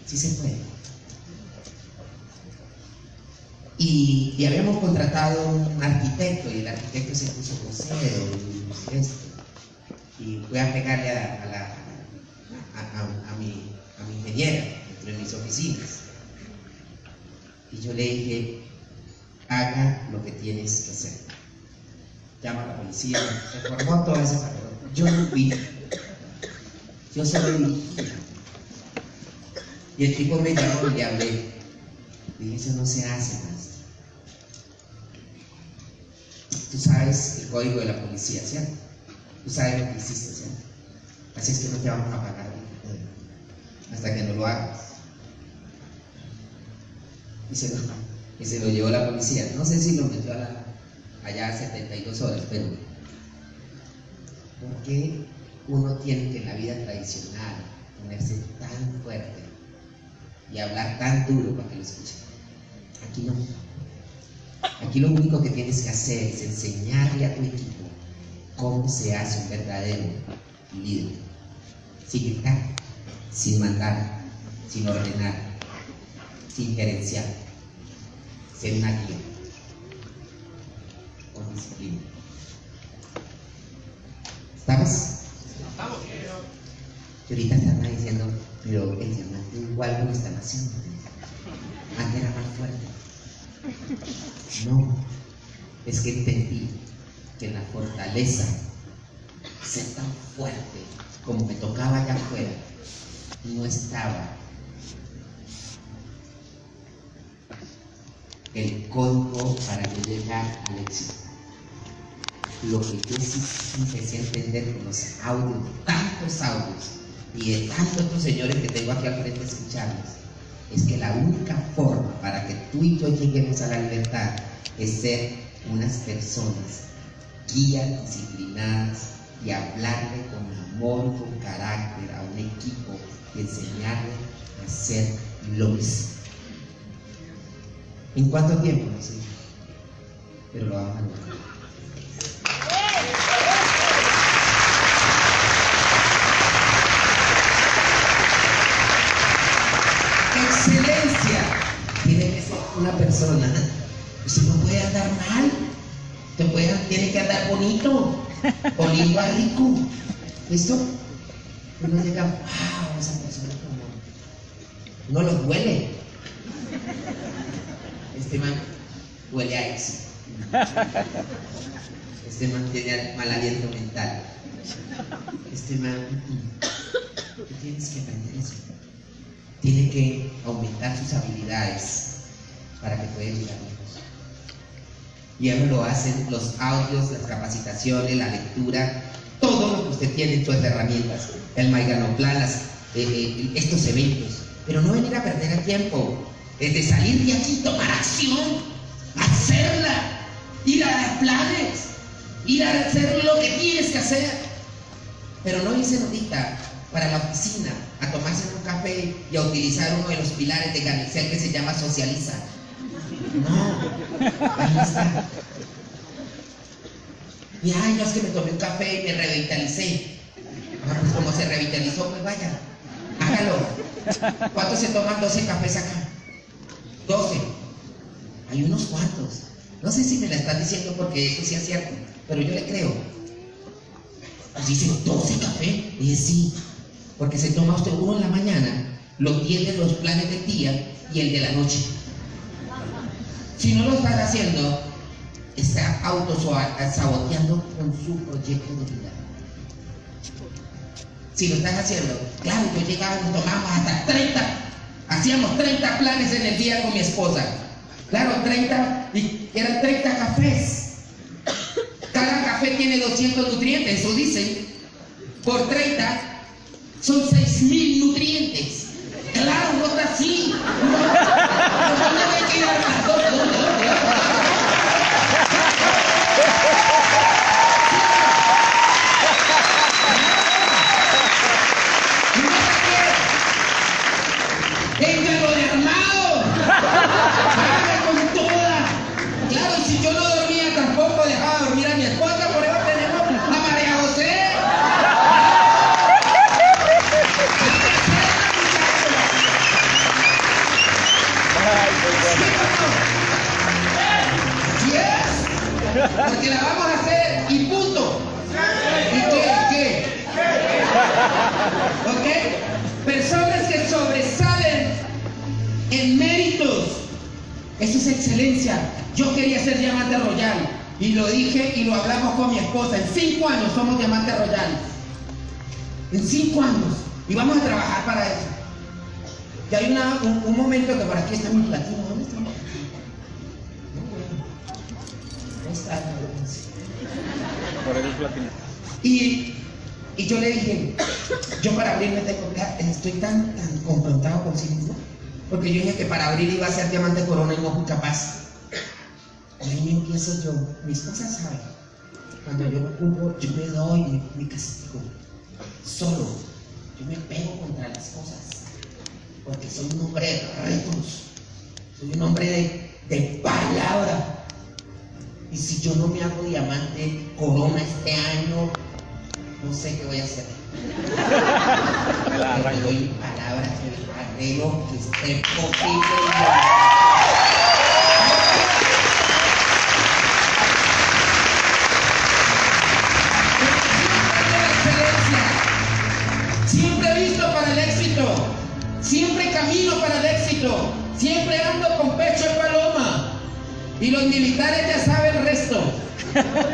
sí se puede. Y, y, habíamos contratado un arquitecto y el arquitecto se puso grosero y esto. Y fue a pegarle a, la, a, a, mi, a mi ingeniera dentro de mis oficinas. Y yo le dije, haga lo que tienes que hacer. Llama a la policía, se formó esa carrera. Yo no vi. Yo solo vi. Y el tipo me llamó y le hablé. Dije, eso no se hace más. Tú sabes el código de la policía, ¿cierto? Tú sabes lo que hiciste, ¿cierto? Así es que no te vamos a pagar hasta que no lo hagas. Y se, lo, y se lo llevó la policía. No sé si lo metió a la, allá a 72 horas, pero ¿por qué uno tiene que en la vida tradicional ponerse tan fuerte y hablar tan duro para que lo escuchen? Aquí no. Aquí lo único que tienes que hacer es enseñarle a tu equipo cómo se hace un verdadero líder. Sin gritar, sin mandar, sin ordenar, sin gerenciar. Ser una guía. Con disciplina. ¿Estamos? Estamos. Y ahorita están diciendo, pero el diamante igual lo están haciendo. Antes era más fuerte. No, es que entendí que la fortaleza, ser tan fuerte como me tocaba allá afuera, no estaba el código para yo llegar al éxito. Lo que yo sí empecé a entender con los audios, tantos audios, y de tantos otros señores que tengo aquí al frente escucharlos, es que la única forma para que tú y yo lleguemos a la libertad es ser unas personas guías, disciplinadas y hablarle con amor con carácter a un equipo y enseñarle a hacer lo mismo. ¿En cuánto tiempo? No sé. Pero lo vamos a lograr. Persona. Usted no puede andar mal. Usted puede, tiene que andar bonito. Bonito a rico. ¿Listo? Uno llega, wow, esa persona como. No los huele. Este man huele a éxito. Este man tiene mal aliento mental. Este man. Tú tienes que aprender eso tiene que aumentar sus habilidades para que pueda llegar lejos. Y eso lo hacen los audios, las capacitaciones, la lectura, todo lo que usted tiene en sus herramientas, el Maiganoplan, eh, eh, estos eventos. Pero no venir a perder el tiempo, es de salir de aquí, tomar acción, hacerla, ir a dar planes, ir a hacer lo que tienes que hacer. Pero no irse ahorita para la oficina a tomarse un café y a utilizar uno de los pilares de Ganicel que se llama socializar. No, ahí está. Y ay, no es que me tomé un café y me revitalicé. Ah, pues como se revitalizó, pues vaya, hágalo. ¿Cuántos se toman 12 cafés acá? 12. Hay unos cuantos. No sé si me la están diciendo porque eso sí es cierto, pero yo le creo. Pues dice 12 café. Y sí, porque se toma usted uno en la mañana, lo tiene los planes del día y el de la noche. Si no lo estás haciendo, está autosaboteando con su proyecto de vida. Si lo estás haciendo, claro, yo llegaba y tomamos hasta 30, hacíamos 30 planes en el día con mi esposa. Claro, 30, y eran 30 cafés. Cada café tiene 200 nutrientes, eso dicen. Por 30 son 6.000 Y, y yo le dije, yo para abrir me tengo que, estoy tan, tan confrontado consigo mismo, porque yo dije que para abrir iba a ser diamante corona y no fui capaz. Ahí me empiezo yo, mis cosas saben, cuando yo me ocupo, yo me doy mi castigo, solo, yo me pego contra las cosas, porque soy un hombre de retos, soy un hombre de, de palabra. Y si yo no me hago diamante corona este año, no sé qué voy a hacer. La arranco. doy mi palabra que arreglo que esté posible. Siempre visto para el éxito. Siempre camino para el éxito. Siempre ando con pecho de paloma. Y los militares ya saben el resto.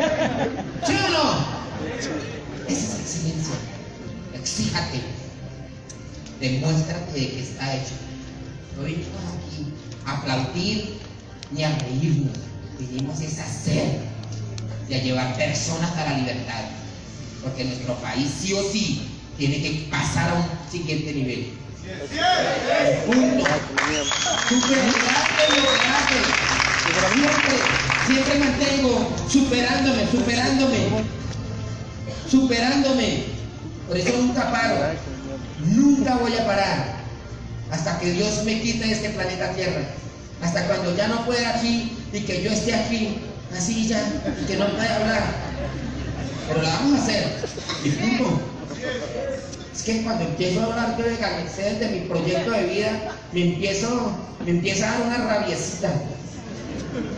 Demuéstrate de que está hecho. No vinimos aquí a aplaudir ni a reírnos. Vinimos es a hacer y a llevar personas a la libertad. Porque nuestro país sí o sí tiene que pasar a un siguiente nivel. Punto. Superarte. Siempre, siempre mantengo superándome, superándome, superándome. Por eso nunca paro. Nunca voy a parar hasta que Dios me quite este planeta Tierra. Hasta cuando ya no pueda aquí y que yo esté aquí, así ya, y que no pueda hablar. Pero la vamos a hacer. Punto. Es que cuando empiezo a hablar de Garnexel, de mi proyecto de vida, me empiezo, me empieza a dar una rabiecita.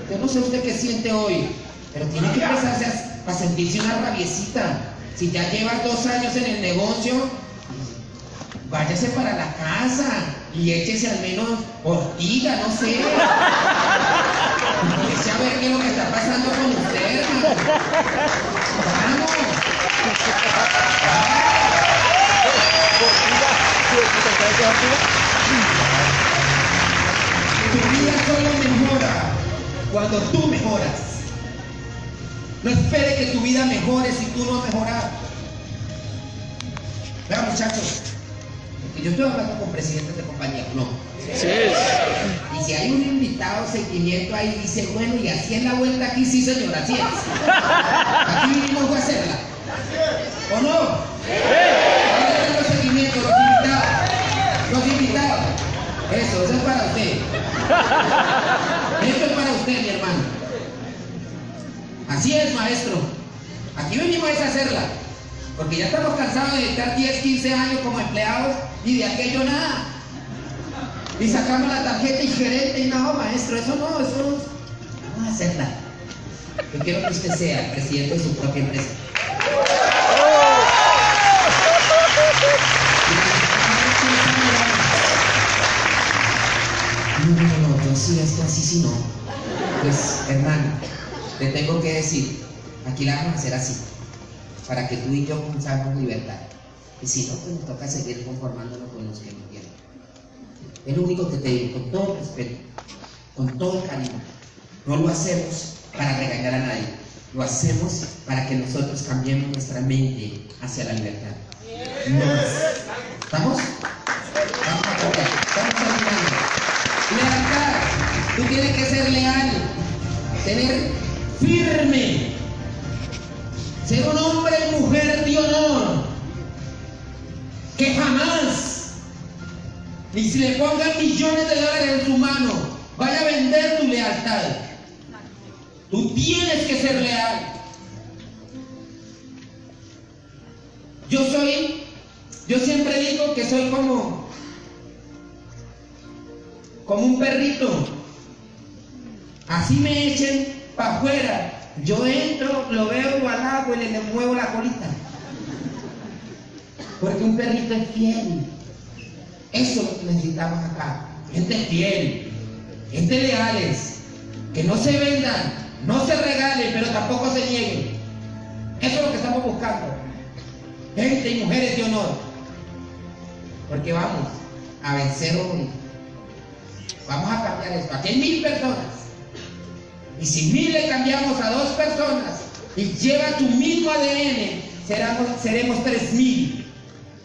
Yo no sé usted qué siente hoy, pero tiene que empezarse a sentirse una rabiecita. Si ya llevas dos años en el negocio, váyase para la casa y échese al menos ortiga, no sé. Empiece a ver qué es lo que está pasando con usted. Vamos. Tu vida solo mejora cuando tú mejoras. No espere que tu vida mejore si tú no has mejorado. Vean muchachos, porque yo estoy hablando con presidentes de compañía, no. Sí. Y si hay un invitado seguimiento ahí, dice, bueno, y así es la vuelta aquí, sí señor, así es. Aquí vinimos a hacerla. ¿O no? ¿Dónde están los seguimientos, los invitados? Los invitados. Eso, eso es para usted. Esto es para usted, mi hermano. Así es, maestro. Aquí venimos a hacerla. Porque ya estamos cansados de estar 10, 15 años como empleados y de aquello nada. Y sacamos la tarjeta y gerente y no, maestro, eso no, eso no. Vamos a hacerla. Yo quiero que usted sea el presidente de su propia empresa. No, no, no, yo sí, esto así sí no. Pues, hermano, te tengo que decir, aquí la vamos a hacer así, para que tú y yo comenzamos libertad. Y si no, pues nos toca seguir conformándonos con los que nos quieren. Es lo único que te digo, con todo respeto, con todo cariño. No lo hacemos para regañar a nadie, lo hacemos para que nosotros cambiemos nuestra mente hacia la libertad. No más. ¿Estamos? Vamos a cambiar. Lealtad. Tú tienes que ser leal, tener firme, ser un hombre y mujer de honor, que jamás, ni si le pongan millones de dólares en su mano, vaya a vender tu lealtad. Tú tienes que ser leal. Yo soy, yo siempre digo que soy como como un perrito. Así me echen para afuera. Yo entro, lo veo agua y le muevo la colita. Porque un perrito es fiel. Eso es lo que necesitamos acá. Gente fiel, gente leales, que no se vendan, no se regalen, pero tampoco se nieguen. Eso es lo que estamos buscando. Gente y mujeres de honor. Porque vamos a vencer hoy. Vamos a cambiar esto. Aquí hay mil personas. Y si mil le cambiamos a dos personas y lleva tu mismo ADN, seremos, tres mil.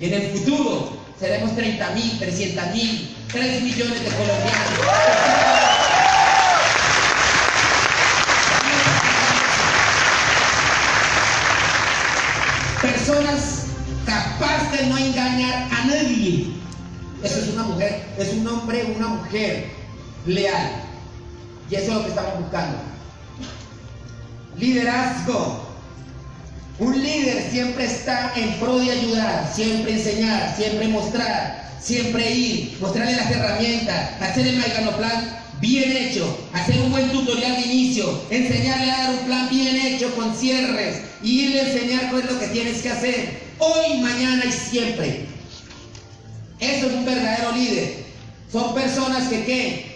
Y en el futuro seremos 30 mil, 300 mil, 3 millones de colombianos. Personas capaces de no engañar a nadie. Eso es una mujer, es un hombre, una mujer leal. Y eso es lo que estamos buscando. Liderazgo. Un líder siempre está en pro de ayudar, siempre enseñar, siempre mostrar, siempre ir, mostrarle las herramientas, hacer el plan bien hecho, hacer un buen tutorial de inicio, enseñarle a dar un plan bien hecho con cierres y irle a enseñar qué es lo que tienes que hacer hoy, mañana y siempre. Eso es un verdadero líder. Son personas que ¿qué?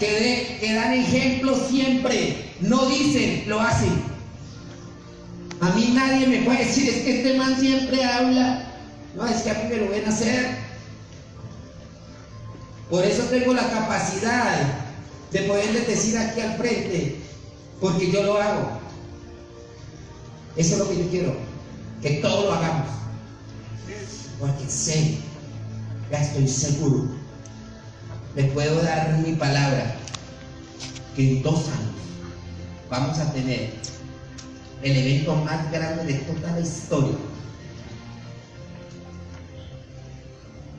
Que, dan ejemplo siempre. No dicen, lo hacen. A mí nadie me puede decir, es que este man siempre habla. No, es que a mí me lo ven hacer. Por eso tengo la capacidad de poderles decir aquí al frente, porque yo lo hago. Eso es lo que yo quiero, que todos lo hagamos. Porque sé, ya estoy seguro, le puedo dar mi palabra, que en dos años vamos a tener el evento más grande de toda la historia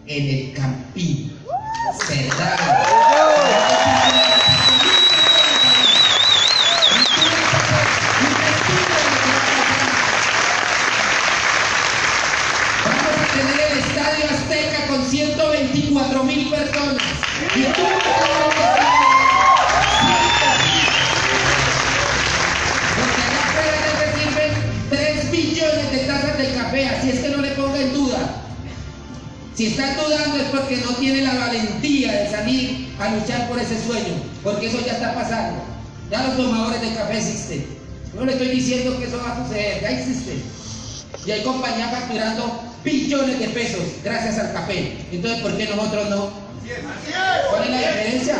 en el Campín. Vamos Y hay compañías facturando billones de pesos gracias al café. Entonces, ¿por qué nosotros no? ¿Cuál es la diferencia?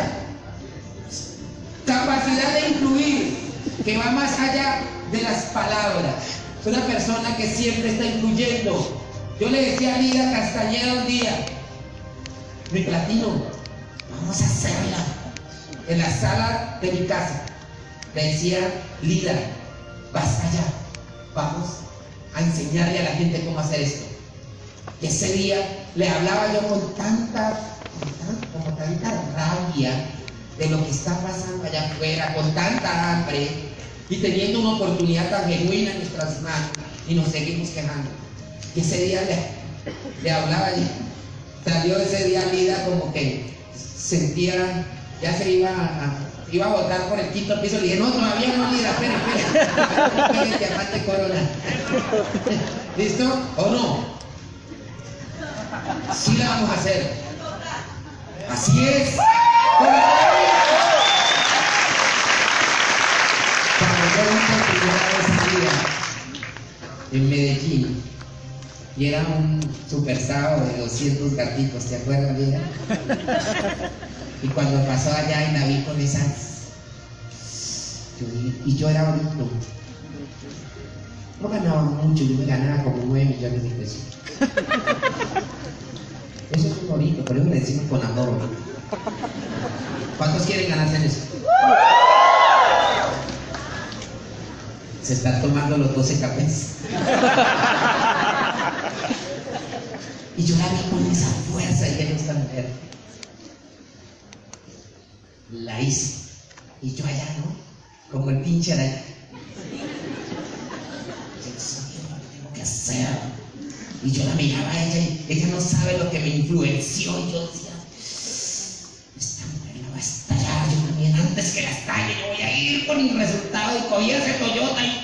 Capacidad de influir, que va más allá de las palabras. Es una persona que siempre está influyendo. Yo le decía a Lida Castañeda un día, mi platino, vamos a hacerla en la sala de mi casa. Le decía, Lida, basta ya, vamos a enseñarle a la gente cómo hacer esto. Y ese día le hablaba yo con tanta, con tanta rabia de lo que está pasando allá afuera, con tanta hambre, y teniendo una oportunidad tan genuina en nuestras manos y nos seguimos quejando. Y ese día le, le hablaba y salió ese día Lida como que sentía, ya se iba a, iba a botar por el quinto piso. Le dije, no, todavía no, Lida, espera, espera. el diamante corona. ¿Listo? ¿O no? Sí la vamos a hacer. Así es. en Medellín y era un super sábado de 200 gatitos, ¿te acuerdas, vida? Y cuando pasó allá y la vi con esas. y yo era bonito. No ganaba mucho, yo me ganaba como 9 millones de pesos. Eso es un bonito, pero eso le decimos con amor. ¿Cuántos quieren ganarse en eso? Se están tomando los 12 cafés. y yo la vi con esa fuerza y en esta mujer. La hice. Y yo allá, ¿no? Como el pinche araña. tengo que hacer. Y yo la miraba a ella y ella no sabe lo que me influenció. Y yo decía, esta mujer la va a estallar. Yo también, antes que la estalle, yo voy a ir con el resultado y cogí ese Toyota y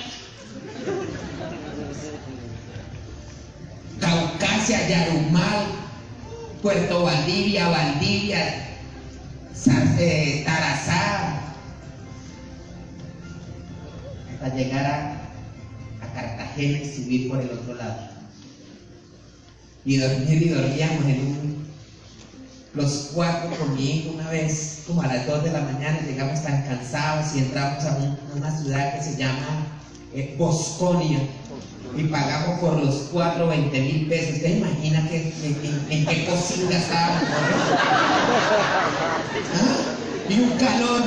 Caucasia, Yarumal, Puerto Valdivia, Valdivia, eh, Tarazá, hasta llegar a, Cartagena y subir por el otro lado. Y dormir y dormíamos en un, los cuatro conmigo una vez, como a las dos de la mañana, llegamos tan cansados y entramos a, una ciudad que se llama eh, Bosconia y pagamos por los cuatro 20 mil pesos. ¿Usted imagina que, en, qué cocina estábamos? ¿Ah? Y un calor.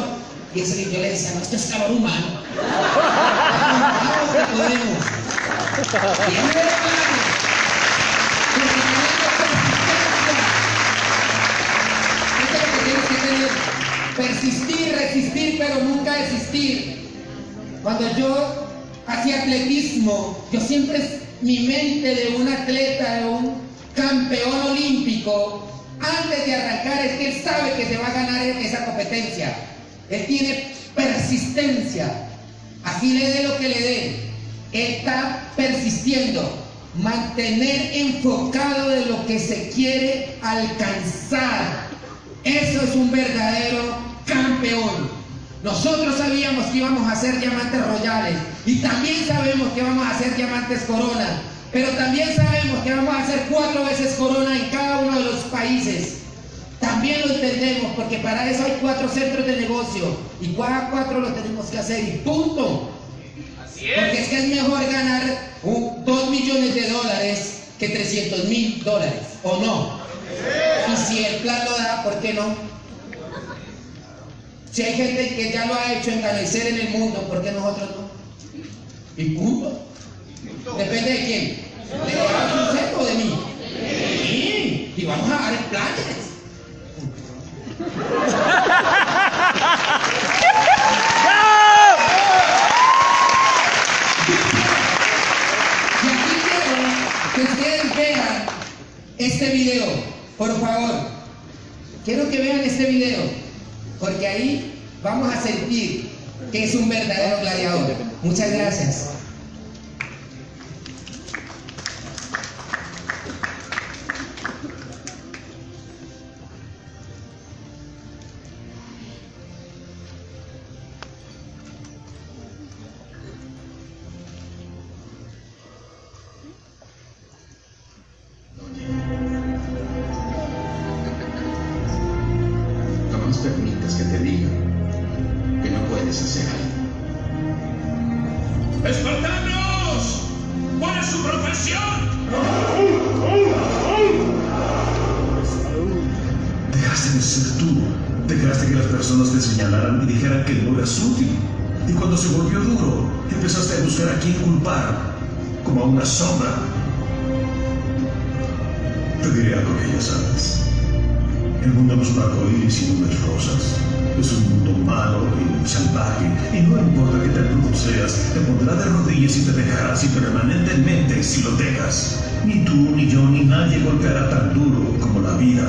Y eso yo le decía, no, esto es calor humano. Vamos que podemos. Es que que. Persistir, resistir, pero nunca desistir. Cuando yo hacía atletismo, yo siempre, mi mente de un atleta, de un campeón olímpico, antes de arrancar es que él sabe que se va a ganar esa competencia. Él tiene persistencia. Así le dé lo que le dé. Está persistiendo. Mantener enfocado de lo que se quiere alcanzar. Eso es un verdadero campeón. Nosotros sabíamos que íbamos a hacer diamantes royales y también sabemos que vamos a hacer diamantes corona, pero también sabemos que vamos a hacer cuatro veces corona en cada uno de los países. También lo entendemos porque para eso hay cuatro centros de negocio y cada cuatro lo tenemos que hacer y punto. Porque es que es mejor ganar dos millones de dólares que 300 mil dólares, ¿o no? Y si el plan lo da, ¿por qué no? Si hay gente que ya lo ha hecho engrandecer en el mundo, ¿por qué nosotros no? Y punto. Depende de quién. ¿De usted o de mí? Sí. Y vamos a dar planes. Este video, por favor. Quiero que vean este video porque ahí vamos a sentir que es un verdadero gladiador. Muchas gracias. El mundo no es un arcoíris y nubes rosas. Es un mundo malo y salvaje, y no importa qué tan duro seas, te pondrá de rodillas y te dejará así permanentemente si lo dejas. Ni tú, ni yo, ni nadie golpeará tan duro como la vida.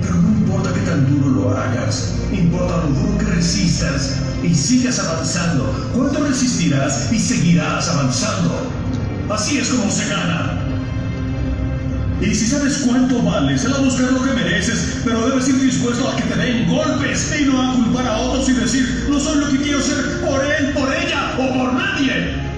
Pero no importa qué tan duro lo hagas, importa lo duro que resistas y sigas avanzando. ¿Cuánto resistirás y seguirás avanzando? Así es como se gana. Y si sabes cuánto vales, sal a buscar lo que mereces, pero debes ir dispuesto a que te den golpes y no a culpar a otros y decir, no soy lo que quiero ser por él, por ella o por nadie.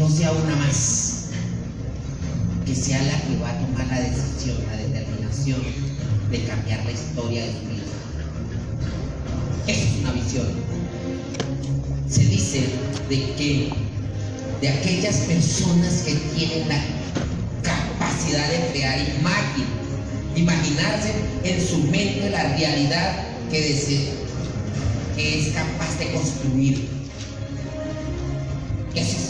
no sea una más, que sea la que va a tomar la decisión, la determinación de cambiar la historia de su vida. Es una visión. Se dice de que de aquellas personas que tienen la capacidad de crear imagen, imaginarse en su mente la realidad que desea, que es capaz de construir. Es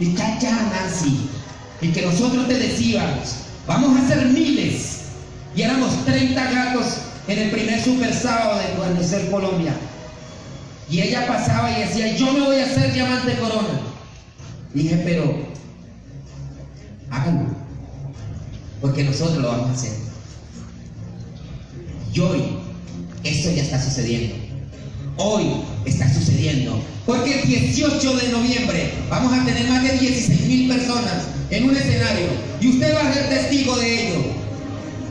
y ya, Nancy, y que nosotros te decíamos, vamos a hacer miles, y éramos 30 gatos en el primer super sábado de Guarnecer Colombia. Y ella pasaba y decía, yo me voy a hacer diamante corona. Dije, pero háganlo, porque nosotros lo vamos a hacer. Y hoy esto ya está sucediendo. Hoy está sucediendo. Porque el 18 de noviembre vamos a tener más de 16 mil personas en un escenario. Y usted va a ser testigo de ello.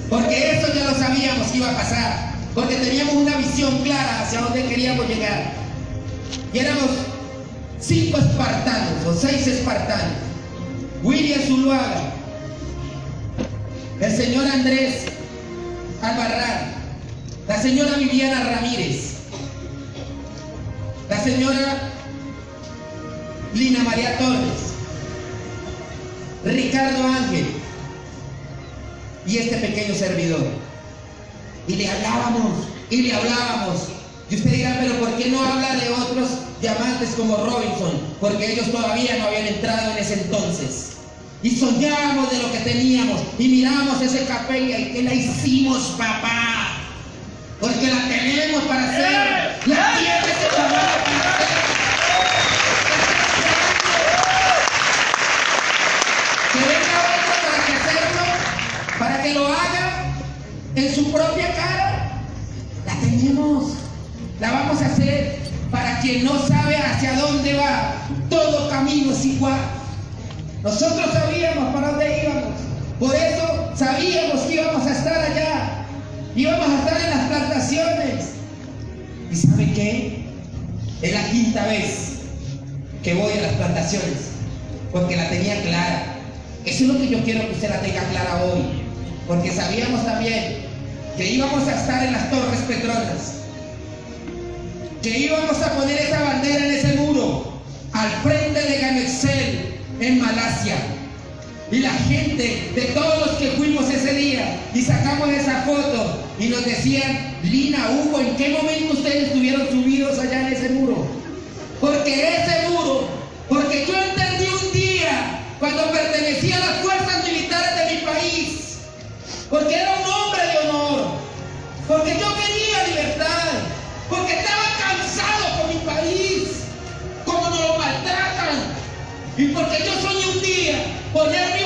Porque eso ya lo sabíamos que iba a pasar. Porque teníamos una visión clara hacia dónde queríamos llegar. Y éramos cinco espartanos o seis espartanos. William Zuluaga, el señor Andrés Albarrán, la señora Viviana Ramírez, la señora Lina María Torres, Ricardo Ángel y este pequeño servidor. Y le hablábamos y le hablábamos. Y usted dirá, pero ¿por qué no habla de otros diamantes como Robinson, porque ellos todavía no habían entrado en ese entonces. Y soñábamos de lo que teníamos y miramos ese capella y que la hicimos, papá. Porque la tenemos para hacer. La tiene que lo haga en su propia cara. La tenemos. La vamos a hacer. Para quien no sabe hacia dónde va, todo camino es igual. Nosotros sabíamos para dónde íbamos. Por eso sabíamos que íbamos a estar allá. Íbamos a estar en las plantaciones. ¿Y sabe qué? Es la quinta vez que voy a las plantaciones, porque la tenía clara. Eso es lo que yo quiero que usted la tenga clara hoy, porque sabíamos también que íbamos a estar en las Torres Petronas, que íbamos a poner esa bandera en ese muro, al frente de Ganexel, en Malasia. Y la gente, de todos los que fuimos ese día y sacamos esa foto y nos decían, Lina, Hugo, ¿en qué momento ustedes estuvieron subidos allá en ese muro? Porque ese muro, porque yo entendí un día cuando pertenecía a las fuerzas porque era un hombre de honor, porque yo quería libertad, porque estaba cansado con mi país, como nos lo maltratan, y porque yo soñé un día ponerme